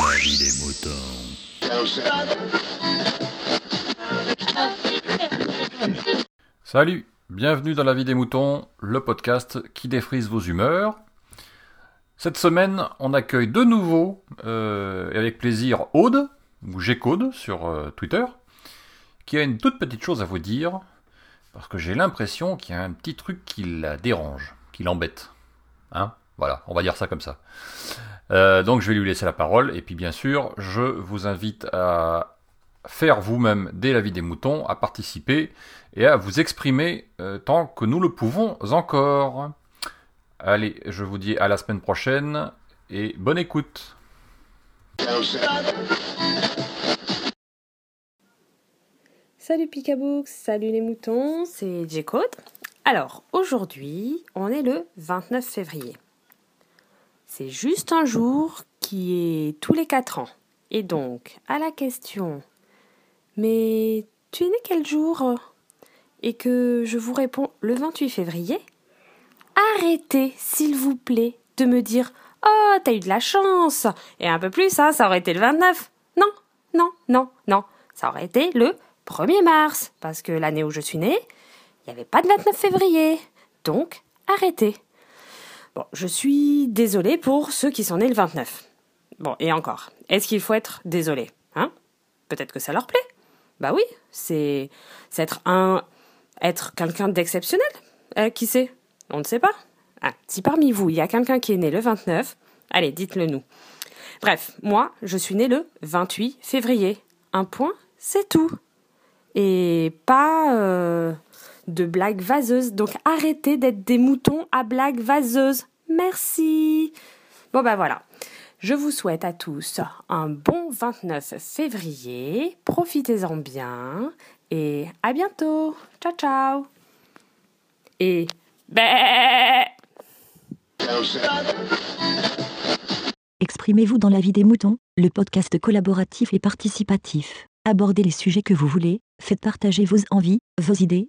La vie des moutons. Salut, bienvenue dans la vie des moutons, le podcast qui défrise vos humeurs. Cette semaine, on accueille de nouveau, euh, et avec plaisir, Aude, ou Gcode sur euh, Twitter, qui a une toute petite chose à vous dire, parce que j'ai l'impression qu'il y a un petit truc qui la dérange, qui l'embête. Hein Voilà, on va dire ça comme ça. Euh, donc je vais lui laisser la parole, et puis bien sûr, je vous invite à faire vous-même dès la vie des moutons, à participer et à vous exprimer euh, tant que nous le pouvons encore. Allez, je vous dis à la semaine prochaine et bonne écoute. Salut Picabooks, salut les moutons, c'est J-Code. Alors, aujourd'hui, on est le 29 février. C'est juste un jour qui est tous les 4 ans. Et donc, à la question Mais tu es né quel jour? Et que je vous réponds le 28 février Arrêtez, s'il vous plaît, de me dire Oh, t'as eu de la chance Et un peu plus, hein, ça aurait été le 29. Non, non, non, non. Ça aurait été le 1er mars, parce que l'année où je suis née, il n'y avait pas de 29 février. Donc, arrêtez. Je suis désolée pour ceux qui sont nés le 29. Bon, et encore, est-ce qu'il faut être désolé Hein? Peut-être que ça leur plaît. Bah oui, c'est être un être quelqu'un d'exceptionnel. Euh, qui sait? On ne sait pas. Ah, si parmi vous, il y a quelqu'un qui est né le 29, allez, dites-le nous. Bref, moi, je suis née le 28 février. Un point, c'est tout. Et pas euh, de blagues vaseuses. Donc arrêtez d'être des moutons à blagues vaseuses. Merci. Bon ben voilà. Je vous souhaite à tous un bon 29 février. Profitez-en bien. Et à bientôt. Ciao ciao. Et. Exprimez-vous dans la vie des moutons, le podcast collaboratif et participatif. Abordez les sujets que vous voulez, faites partager vos envies, vos idées,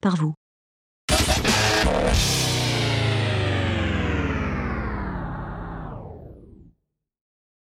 par vous.